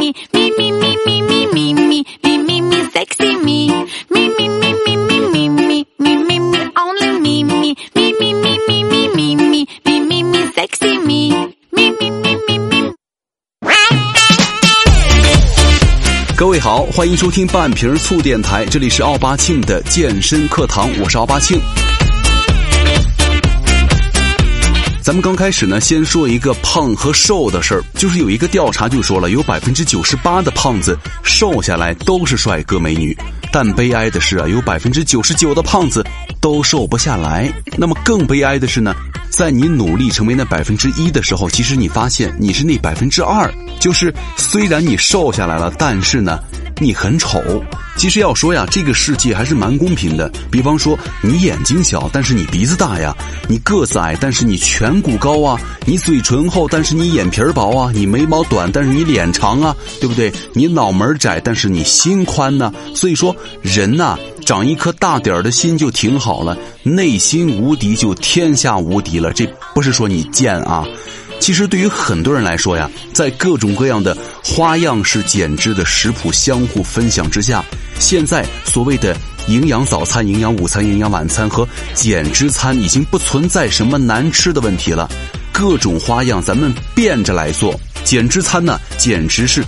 me, me, me, me, me, me, me, me, me, me, me, sexy me, me, me, me, me, me, me, me, me, me, me, only me, me, me, me, me, me, me, me, me, me, me, me, sexy me, me, me, me, me, me. 各位好，欢迎收听半瓶醋电台，这里是奥巴庆的健身课堂，我是奥巴庆。咱们刚开始呢，先说一个胖和瘦的事儿，就是有一个调查就说了，有百分之九十八的胖子瘦下来都是帅哥美女，但悲哀的是啊，有百分之九十九的胖子都瘦不下来。那么更悲哀的是呢，在你努力成为那百分之一的时候，其实你发现你是那百分之二，就是虽然你瘦下来了，但是呢。你很丑，其实要说呀，这个世界还是蛮公平的。比方说，你眼睛小，但是你鼻子大呀；你个子矮，但是你颧骨高啊；你嘴唇厚，但是你眼皮儿薄啊；你眉毛短，但是你脸长啊，对不对？你脑门窄，但是你心宽呢。所以说，人呐，长一颗大点儿的心就挺好了。内心无敌，就天下无敌了。这不是说你贱啊。其实对于很多人来说呀，在各种各样的花样式减脂的食谱相互分享之下，现在所谓的营养早餐、营养午餐、营养晚餐和减脂餐已经不存在什么难吃的问题了。各种花样咱们变着来做，减脂餐呢简直是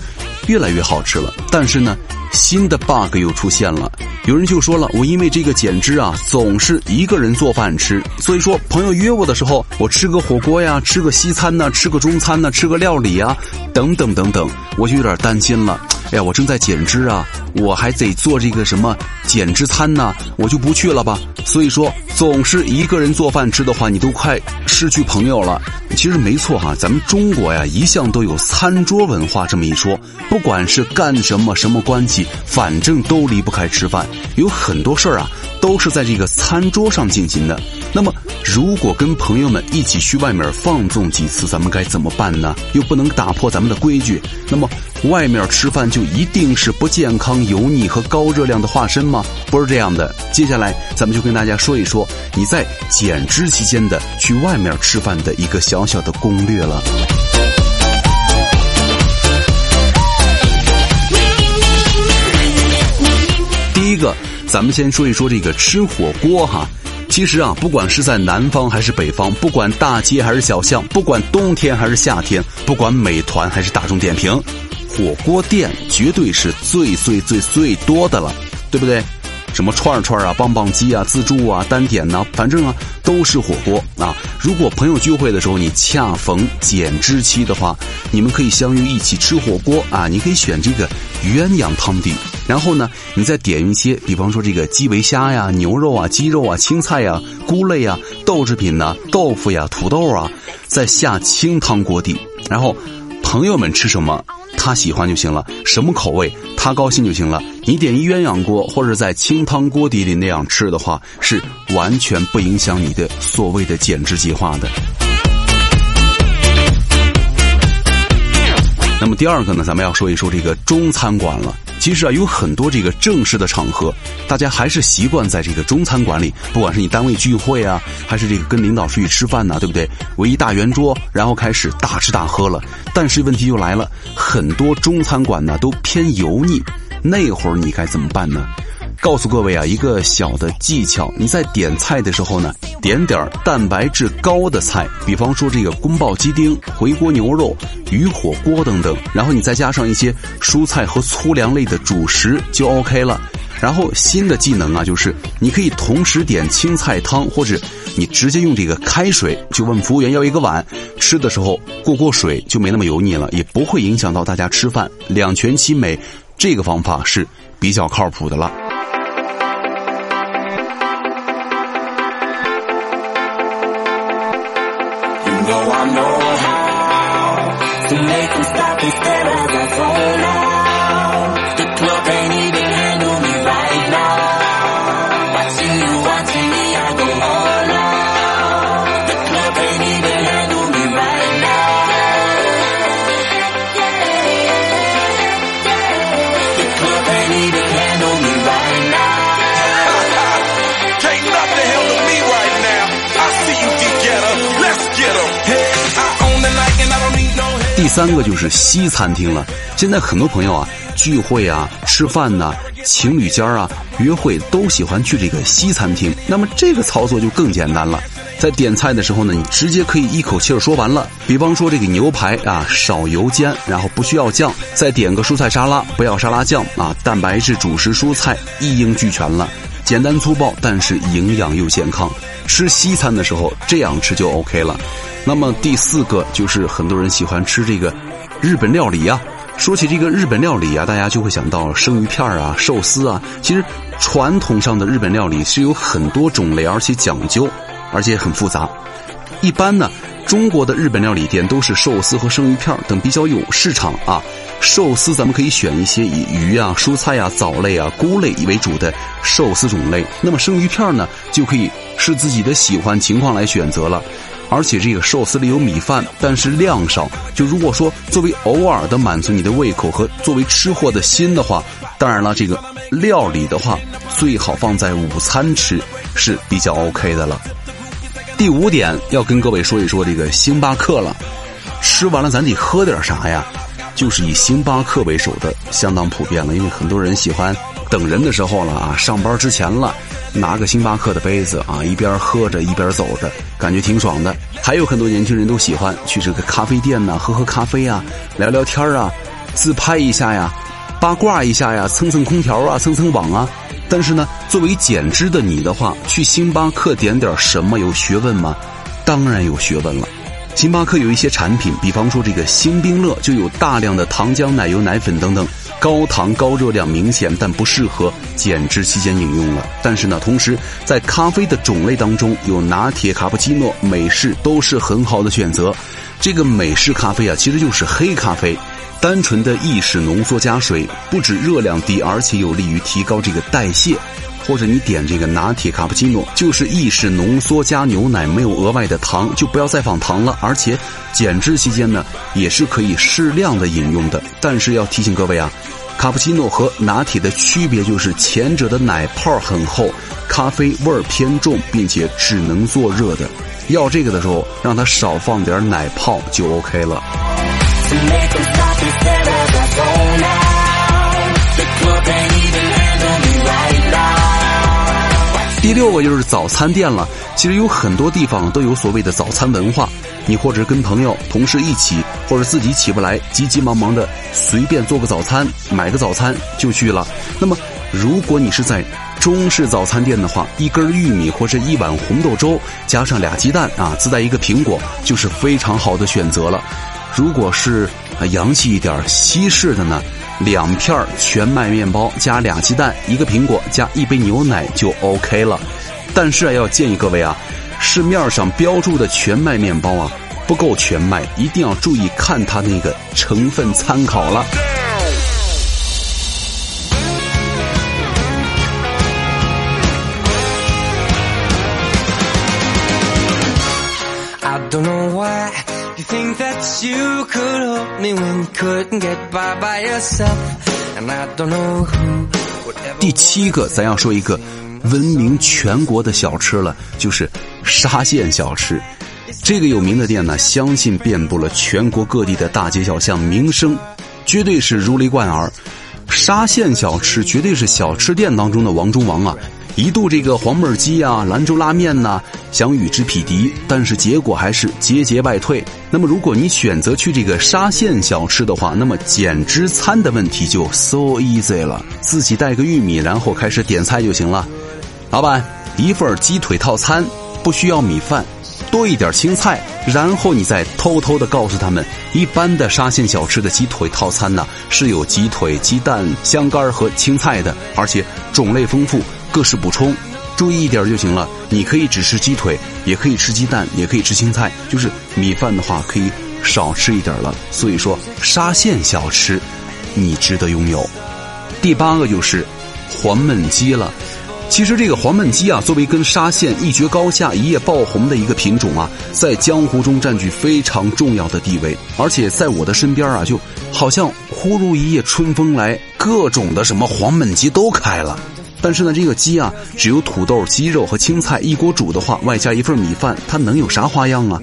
越来越好吃了。但是呢。新的 bug 又出现了，有人就说了，我因为这个减脂啊，总是一个人做饭吃，所以说朋友约我的时候，我吃个火锅呀，吃个西餐呢，吃个中餐呢，吃个料理啊，等等等等，我就有点担心了。哎呀，我正在减脂啊，我还得做这个什么减脂餐呢，我就不去了吧。所以说，总是一个人做饭吃的话，你都快失去朋友了。其实没错哈，咱们中国呀，一向都有餐桌文化这么一说，不管是干什么什么关系，反正都离不开吃饭。有很多事儿啊，都是在这个餐桌上进行的。那么，如果跟朋友们一起去外面放纵几次，咱们该怎么办呢？又不能打破咱们的规矩，那么外面吃饭就一定是不健康、油腻和高热量的化身吗？不是这样的。接下来，咱们就跟大家说一说你在减脂期间的去外面吃饭的一个小小的攻略了。第一个，咱们先说一说这个吃火锅哈。其实啊，不管是在南方还是北方，不管大街还是小巷，不管冬天还是夏天，不管美团还是大众点评，火锅店绝对是最最最最多的了，对不对？什么串串啊、棒棒鸡啊、自助啊、单点呐，反正啊都是火锅啊。如果朋友聚会的时候你恰逢减脂期的话，你们可以相约一起吃火锅啊。你可以选这个鸳鸯汤底，然后呢，你再点一些，比方说这个基围虾呀、牛肉啊、鸡肉啊、青菜呀、菇类呀、豆制品呐、豆腐呀、土豆啊，再下清汤锅底，然后朋友们吃什么？他喜欢就行了，什么口味他高兴就行了。你点鸳鸯锅，或者在清汤锅底里那样吃的话，是完全不影响你的所谓的减脂计划的。那么第二个呢，咱们要说一说这个中餐馆了。其实啊，有很多这个正式的场合，大家还是习惯在这个中餐馆里，不管是你单位聚会啊，还是这个跟领导出去吃饭呐，对不对？围一大圆桌，然后开始大吃大喝了。但是问题就来了，很多中餐馆呢都偏油腻，那会儿你该怎么办呢？告诉各位啊，一个小的技巧，你在点菜的时候呢，点点蛋白质高的菜，比方说这个宫保鸡丁、回锅牛肉、鱼火锅等等，然后你再加上一些蔬菜和粗粮类的主食就 OK 了。然后新的技能啊，就是你可以同时点青菜汤，或者你直接用这个开水，就问服务员要一个碗，吃的时候过过水就没那么油腻了，也不会影响到大家吃饭，两全其美。这个方法是比较靠谱的了。To make 第三个就是西餐厅了。现在很多朋友啊，聚会啊、吃饭呐、情侣间啊、约会都喜欢去这个西餐厅。那么这个操作就更简单了，在点菜的时候呢，你直接可以一口气儿说完了。比方说这个牛排啊，少油煎，然后不需要酱，再点个蔬菜沙拉，不要沙拉酱啊，蛋白质、主食、蔬菜一应俱全了。简单粗暴，但是营养又健康。吃西餐的时候这样吃就 OK 了。那么第四个就是很多人喜欢吃这个日本料理啊、说起这个日本料理啊，大家就会想到生鱼片啊、寿司啊。其实传统上的日本料理是有很多种类，而且讲究，而且很复杂。一般呢，中国的日本料理店都是寿司和生鱼片等比较有市场啊。寿司咱们可以选一些以鱼啊、蔬菜啊、藻类啊、菇类为主的寿司种类。那么生鱼片呢，就可以视自己的喜欢情况来选择了。而且这个寿司里有米饭，但是量少。就如果说作为偶尔的满足你的胃口和作为吃货的心的话，当然了，这个料理的话最好放在午餐吃是比较 OK 的了。第五点要跟各位说一说这个星巴克了，吃完了咱得喝点啥呀？就是以星巴克为首的，相当普遍了。因为很多人喜欢等人的时候了啊，上班之前了，拿个星巴克的杯子啊，一边喝着一边走着，感觉挺爽的。还有很多年轻人都喜欢去这个咖啡店呐、喝喝咖啡啊，聊聊天啊，自拍一下呀，八卦一下呀，蹭蹭空调啊，蹭蹭网啊。但是呢，作为减脂的你的话，去星巴克点点什么有学问吗？当然有学问了。星巴克有一些产品，比方说这个星冰乐就有大量的糖浆、奶油、奶粉等等，高糖高热量明显，但不适合减脂期间饮用了。但是呢，同时在咖啡的种类当中，有拿铁、卡布奇诺、美式都是很好的选择。这个美式咖啡啊，其实就是黑咖啡。单纯的意式浓缩加水，不止热量低，而且有利于提高这个代谢。或者你点这个拿铁卡布奇诺，就是意式浓缩加牛奶，没有额外的糖，就不要再放糖了。而且减脂期间呢，也是可以适量的饮用的。但是要提醒各位啊，卡布奇诺和拿铁的区别就是前者的奶泡很厚，咖啡味儿偏重，并且只能做热的。要这个的时候，让它少放点奶泡就 OK 了。第六个就是早餐店了。其实有很多地方都有所谓的早餐文化，你或者跟朋友、同事一起，或者自己起不来，急急忙忙的随便做个早餐，买个早餐就去了。那么，如果你是在中式早餐店的话，一根玉米或者一碗红豆粥，加上俩鸡蛋啊，自带一个苹果，就是非常好的选择了。如果是洋气一点西式的呢，两片全麦面包加俩鸡蛋，一个苹果加一杯牛奶就 OK 了。但是，要建议各位啊，市面上标注的全麦面包啊不够全麦，一定要注意看它那个成分参考了。I don't know why you think that you could help me when you couldn't get by by yourself. And I don't know who would ever. 第七个，咱要说一个闻名全国的小吃了，就是沙县小吃。这个有名的店呢，相信遍布了全国各地的大街小巷，名声绝对是如雷贯耳。沙县小吃绝对是小吃店当中的王中王啊！一度这个黄焖鸡啊、兰州拉面呐、想与之匹敌，但是结果还是节节败退。那么，如果你选择去这个沙县小吃的话，那么减脂餐的问题就 so easy 了，自己带个玉米，然后开始点菜就行了。老板，一份鸡腿套餐不需要米饭，多一点青菜，然后你再偷偷的告诉他们，一般的沙县小吃的鸡腿套餐呢是有鸡腿、鸡蛋、香干和青菜的，而且种类丰富，各式补充。注意一点就行了，你可以只吃鸡腿，也可以吃鸡蛋，也可以吃青菜，就是米饭的话可以少吃一点了。所以说，沙县小吃，你值得拥有。第八个就是黄焖鸡了。其实这个黄焖鸡啊，作为跟沙县一决高下、一夜爆红的一个品种啊，在江湖中占据非常重要的地位。而且在我的身边啊，就好像忽如一夜春风来，各种的什么黄焖鸡都开了。但是呢，这个鸡啊，只有土豆、鸡肉和青菜一锅煮的话，外加一份米饭，它能有啥花样啊？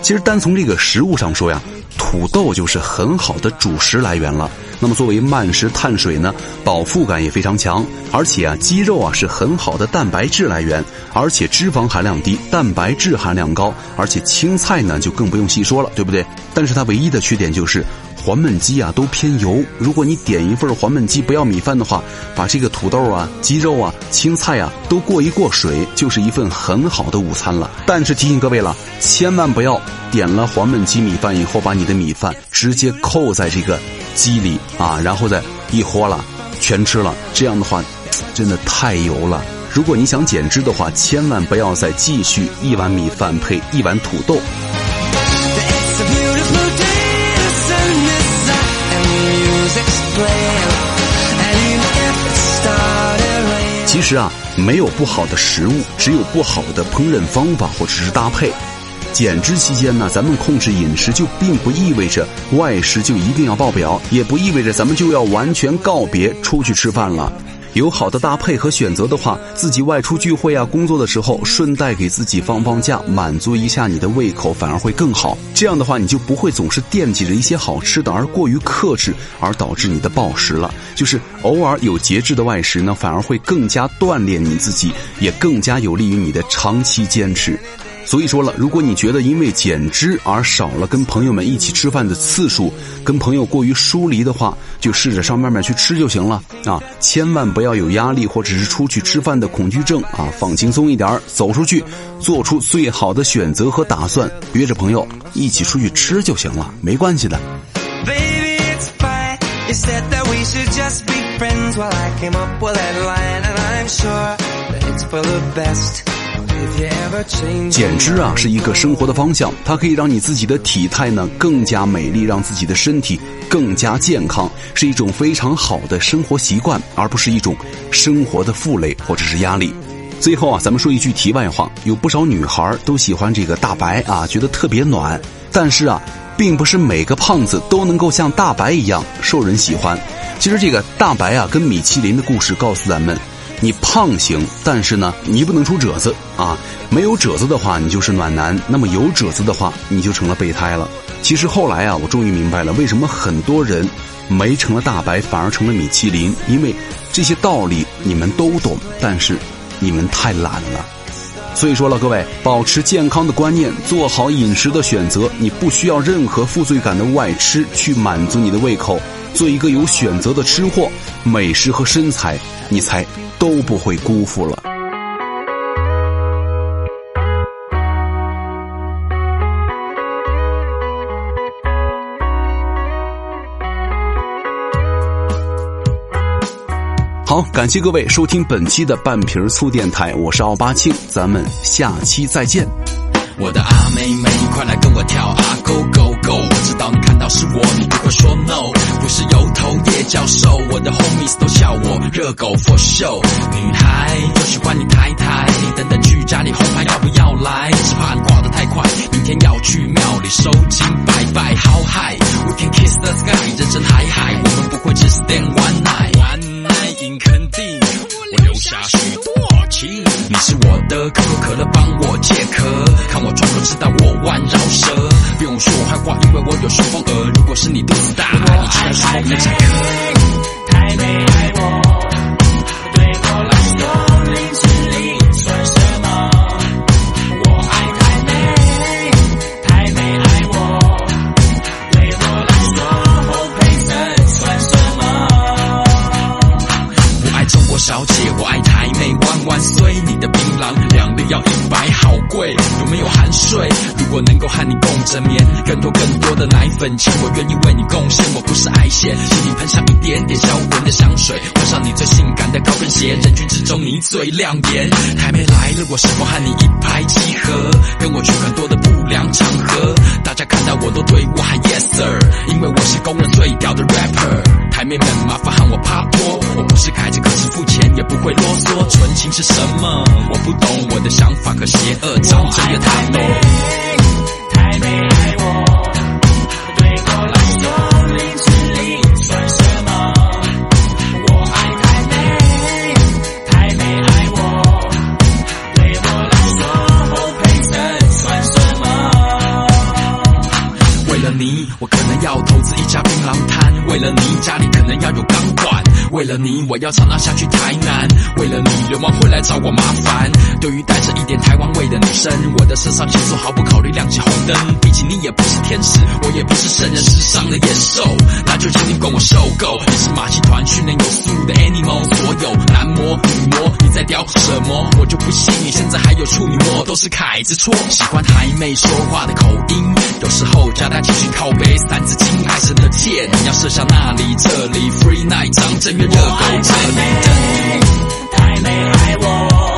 其实单从这个食物上说呀，土豆就是很好的主食来源了。那么作为慢食碳水呢，饱腹感也非常强，而且啊，鸡肉啊是很好的蛋白质来源，而且脂肪含量低，蛋白质含量高，而且青菜呢就更不用细说了，对不对？但是它唯一的缺点就是黄焖鸡啊都偏油。如果你点一份黄焖鸡不要米饭的话，把这个土豆啊、鸡肉啊、青菜啊都过一过水，就是一份很好的午餐了。但是提醒各位了，千万不要点了黄焖鸡米饭以后，把你的米饭直接扣在这个鸡里啊，然后再一豁了全吃了，这样的话真的太油了。如果你想减脂的话，千万不要再继续一碗米饭配一碗土豆。其实啊，没有不好的食物，只有不好的烹饪方法或者是搭配。减脂期间呢，咱们控制饮食就并不意味着外食就一定要爆表，也不意味着咱们就要完全告别出去吃饭了。有好的搭配和选择的话，自己外出聚会啊、工作的时候，顺带给自己放放假，满足一下你的胃口，反而会更好。这样的话，你就不会总是惦记着一些好吃的而过于克制，而导致你的暴食了。就是偶尔有节制的外食呢，反而会更加锻炼你自己，也更加有利于你的长期坚持。所以说了，如果你觉得因为减脂而少了跟朋友们一起吃饭的次数，跟朋友过于疏离的话，就试着上外面去吃就行了啊！千万不要有压力或者是出去吃饭的恐惧症啊！放轻松一点儿，走出去，做出最好的选择和打算，约着朋友一起出去吃就行了，没关系的。Baby, it's fine. You said that we should just be friends. Well, I came up with that line, and I'm sure that it's for the best. 减脂啊是一个生活的方向，它可以让你自己的体态呢更加美丽，让自己的身体更加健康，是一种非常好的生活习惯，而不是一种生活的负累或者是压力。最后啊，咱们说一句题外话，有不少女孩都喜欢这个大白啊，觉得特别暖，但是啊，并不是每个胖子都能够像大白一样受人喜欢。其实这个大白啊，跟米其林的故事告诉咱们。你胖行，但是呢，你不能出褶子啊！没有褶子的话，你就是暖男；那么有褶子的话，你就成了备胎了。其实后来啊，我终于明白了为什么很多人没成了大白，反而成了米其林，因为这些道理你们都懂，但是你们太懒了。所以说了，各位，保持健康的观念，做好饮食的选择，你不需要任何负罪感的外吃去满足你的胃口，做一个有选择的吃货，美食和身材，你才都不会辜负了。好，感谢各位收听本期的半瓶醋电台，我是奥巴庆，咱们下期再见。我的阿妹妹，快来跟我跳啊，Go Go Go！我知道你看到是我，你不会说 No，不是油头叶教授，我的 homies 都笑我热狗 for show。女孩就喜欢你抬抬，等等去家里红牌要不要来？只怕你挂得太快，明天要去庙里收金拜拜。How high？We can kiss the sky，人生海海，我们不会只 stand one night。肯定，我留下许多情。你是我的可口可乐，帮我解渴。能够和你共枕眠，更多更多的奶粉钱，我愿意为你贡献。我不是爱线，请你喷上一点点销魂的香水，换上你最性感的高跟鞋，人群之中你最亮眼。还没来了，我是否和你一拍即合？跟我去很多的不良场合，大家看到我都对我喊 Yes sir，因为我是公认最屌的 rapper。台妹们，麻烦喊我趴托，我不是开着可是付钱，也不会啰嗦。纯情是什么？我不懂，我的想法和邪恶长着也太浓。太美没爱我对我来说林志玲算什么我爱太妹太妹爱我对我来说侯佩岑算什么为了你我可能要投资一家槟榔摊。为了你家里可能要有钢管。为了你我要操劳下去台南。为了你流氓会来找我麻烦。对于带着一点台湾味的女生，我的身上轻松毫不考虑亮起红灯。毕竟你也不是天使，我也不是圣人世上的野兽，那就请你管我受够。你是马戏团训练有素的 animal，所有男模女模，你在雕什么？我就不信你现在还有处女膜，都是凯子错。喜欢台妹说话的口音，有时候加大情绪靠背，三字经爱神的箭，要射向那里这里，free night 张震岳热狗这里没爱我。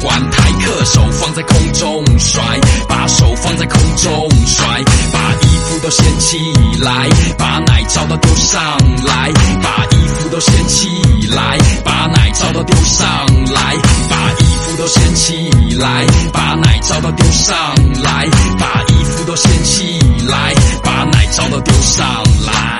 管，台客手放在空中甩，把手放在空中甩，把衣服都掀起来，把奶罩都丢上来，把衣服都掀起来，把奶罩都丢上来，把衣服都掀起来，把奶罩都丢上来，把衣服都掀起来，把奶罩都丢上来。